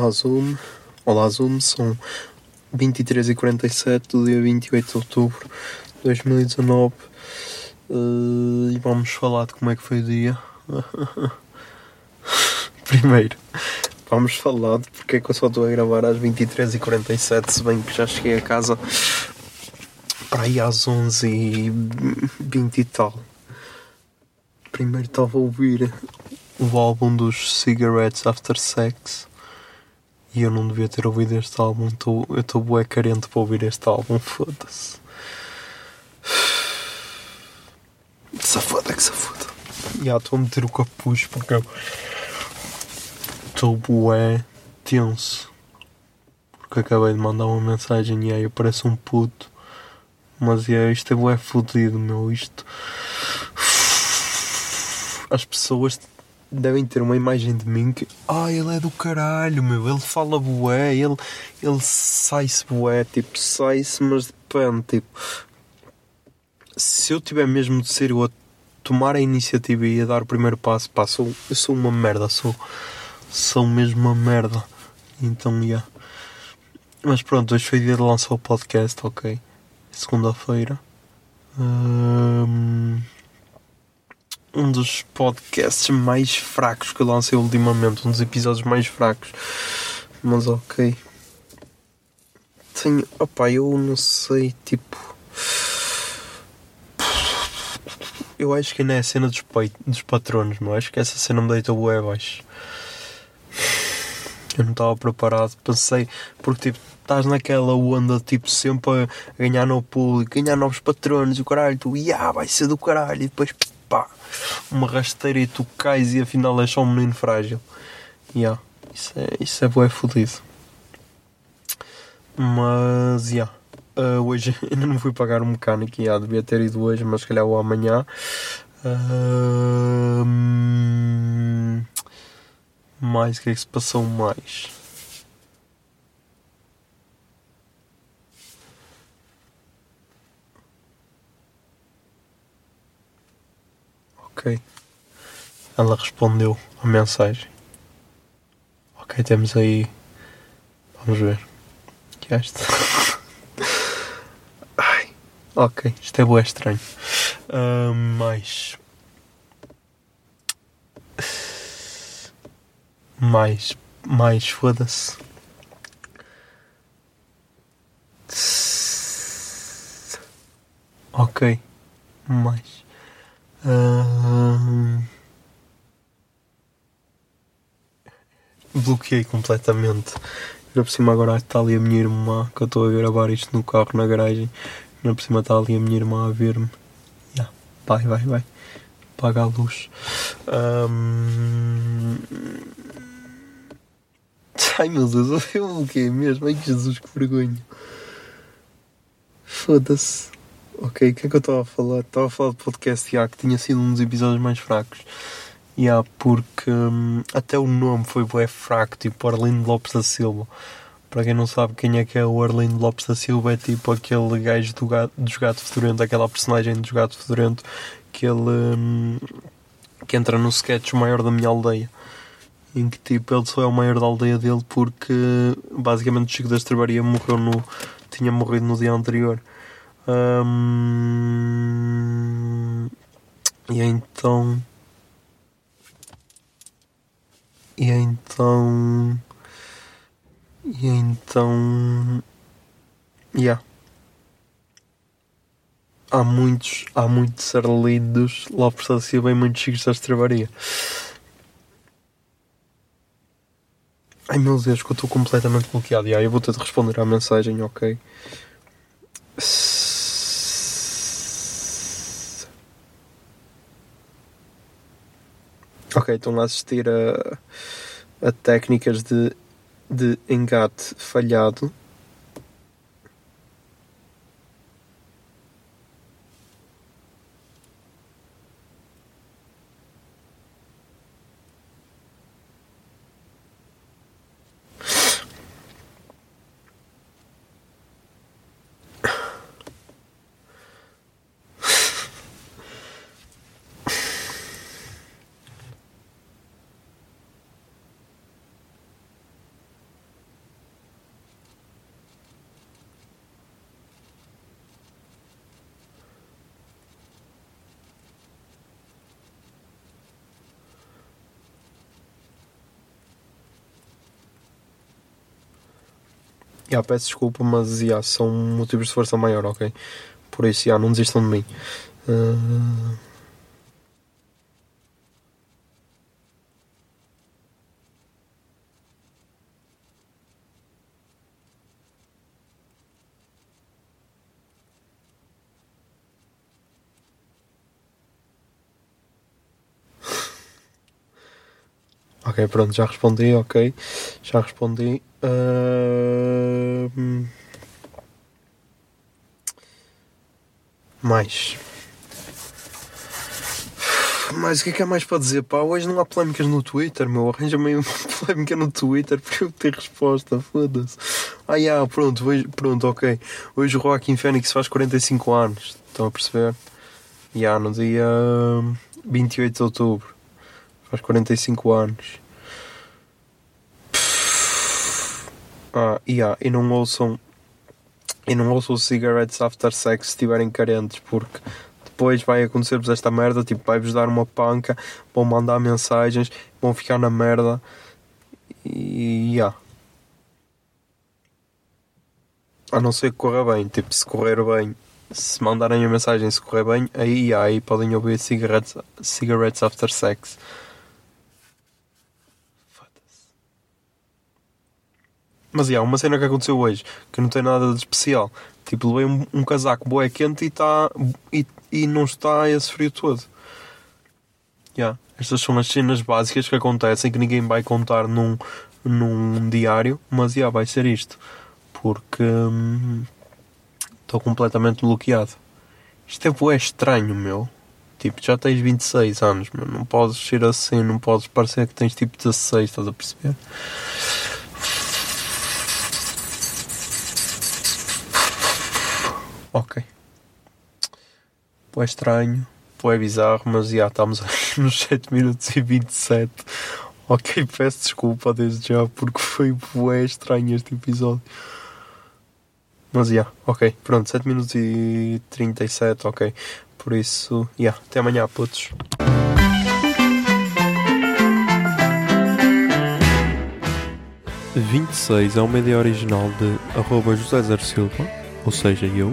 Olá Zoom, olá Zoom, são 23 e 47 do dia 28 de outubro de 2019 eh, e vamos falar de como é que foi o dia. Primeiro, vamos falar de porque é que eu só estou a gravar às 23 e 47 se bem que já cheguei a casa para aí às 11 e 20 e tal. Primeiro estava a ouvir o álbum dos Cigarettes After Sex. E eu não devia ter ouvido este álbum. Tô, eu estou bué carente para ouvir este álbum. Foda-se. Foda, que se foda. Já estou a meter o capuz porque eu estou bué tenso. Porque acabei de mandar uma mensagem e aí eu pareço um puto. Mas é, isto é bué fodido, meu. Isto. As pessoas devem ter uma imagem de mim que ah, ele é do caralho, meu, ele fala bué, ele, ele sai-se bué, tipo, sai-se, mas depende, tipo, se eu tiver mesmo de ser eu a tomar a iniciativa e a dar o primeiro passo, pá, sou, eu sou uma merda, sou, sou mesmo uma merda, então, já. Mas pronto, hoje foi dia de lançar o podcast, ok, segunda-feira. Um dos podcasts mais fracos que eu lancei ultimamente, um dos episódios mais fracos. Mas ok. Tenho. Opá, eu não sei, tipo. Eu acho que ainda é a cena dos, peit- dos patronos, mas acho que essa cena me deita o abaixo. Eu não estava preparado, pensei, porque tipo, estás naquela onda, tipo, sempre a ganhar no público, ganhar novos patronos o caralho, tu, ia, vai ser do caralho, e depois, pá, uma rasteira e tu cais e afinal és só um menino frágil. Yeah, isso é, isso é bué fodido. Mas, yeah, ah, hoje ainda não fui pagar um mecânico, yeah, devia ter ido hoje, mas calhar o amanhã. Hum, mais, o que é que se passou mais? Ok. Ela respondeu a mensagem. Ok, temos aí. Vamos ver. Que é esta? Ai. Ok, isto é estranho. Ah, mais. Mais. Mais, foda-se. Ok. Mais. Bloqueei completamente. Ainda por cima agora está ali a minha irmã, que eu estou a gravar isto no carro na garagem. Ainda por cima está ali a minha irmã a ver-me. Yeah. Vai, vai, vai. Paga a luz. Ahm, Ai meu Deus, eu bloqueei mesmo. Ai Jesus, que vergonha. Foda-se. Ok, o que é que eu estava a falar? Estava a falar de podcast, já, que tinha sido um dos episódios mais fracos. Já, porque hum, até o nome foi bué fraco, tipo Arlindo Lopes da Silva. Para quem não sabe quem é que é o Arlindo Lopes da Silva, é tipo aquele gajo do gato, dos Gato Fedorento, aquela personagem dos Gato Fedorento, que ele hum, que entra no sketch Maior da Minha Aldeia. Em que tipo, ele só é o maior da aldeia dele porque basicamente o Chico da Estrebaria morreu no. tinha morrido no dia anterior. E então. E então. E então. Yeah. Há muitos, há muitos ser lindos lá por Sácia bem muito chicos da estrebaria. Ai meu Deus, que eu estou completamente bloqueado. Yeah, eu vou ter de responder à mensagem, ok? Ok, estão a assistir a, a técnicas de, de engate falhado. Yeah, peço desculpa, mas yeah, são motivos de força maior, ok? Por isso, yeah, não desistam de mim. Uh, Ok, pronto, já respondi, ok. Já respondi. Ah, Mais. Mas o que é que há mais para dizer? Pá, hoje não há polémicas no Twitter, meu. Arranja-me uma polémica no Twitter para eu ter resposta, foda-se. Ah, yeah, pronto, hoje, pronto, ok. Hoje o Joaquim Fênix faz 45 anos, estão a perceber? E yeah, no dia 28 de outubro. Faz 45 anos. Ah, yeah, e não ouçam. E não ouçam cigarettes after sex se estiverem carentes, porque depois vai acontecer-vos esta merda, tipo, vai-vos dar uma panca, vão mandar mensagens, vão ficar na merda. E. Yeah. A não ser que corra bem, tipo, se correr bem, se mandarem a mensagem se correr bem, aí, aí podem ouvir cigarettes, cigarettes after sex. Mas é, uma cena que aconteceu hoje que não tem nada de especial. Tipo, levei um, um casaco boé quente e, tá, e, e não está esse frio todo. Yeah. Estas são as cenas básicas que acontecem que ninguém vai contar num, num diário, mas yeah, vai ser isto. Porque estou hum, completamente bloqueado. Isto é bué estranho, meu. Tipo, já tens 26 anos, meu. Não podes ser assim, não podes parecer que tens tipo 16, estás a perceber? Ok. Pô, é estranho, pô, é bizarro, mas já estamos nos 7 minutos e 27. Ok, peço desculpa desde já porque foi bué estranho este episódio. Mas já, ok, pronto, 7 minutos e 37, ok. Por isso, já, até amanhã, putos. Vinte e seis é uma ideia original de arroba José Zer Silva, ou seja, eu.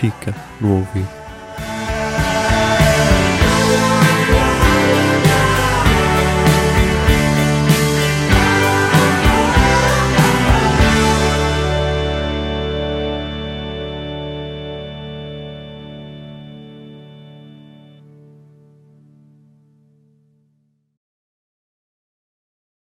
fica no ouvido.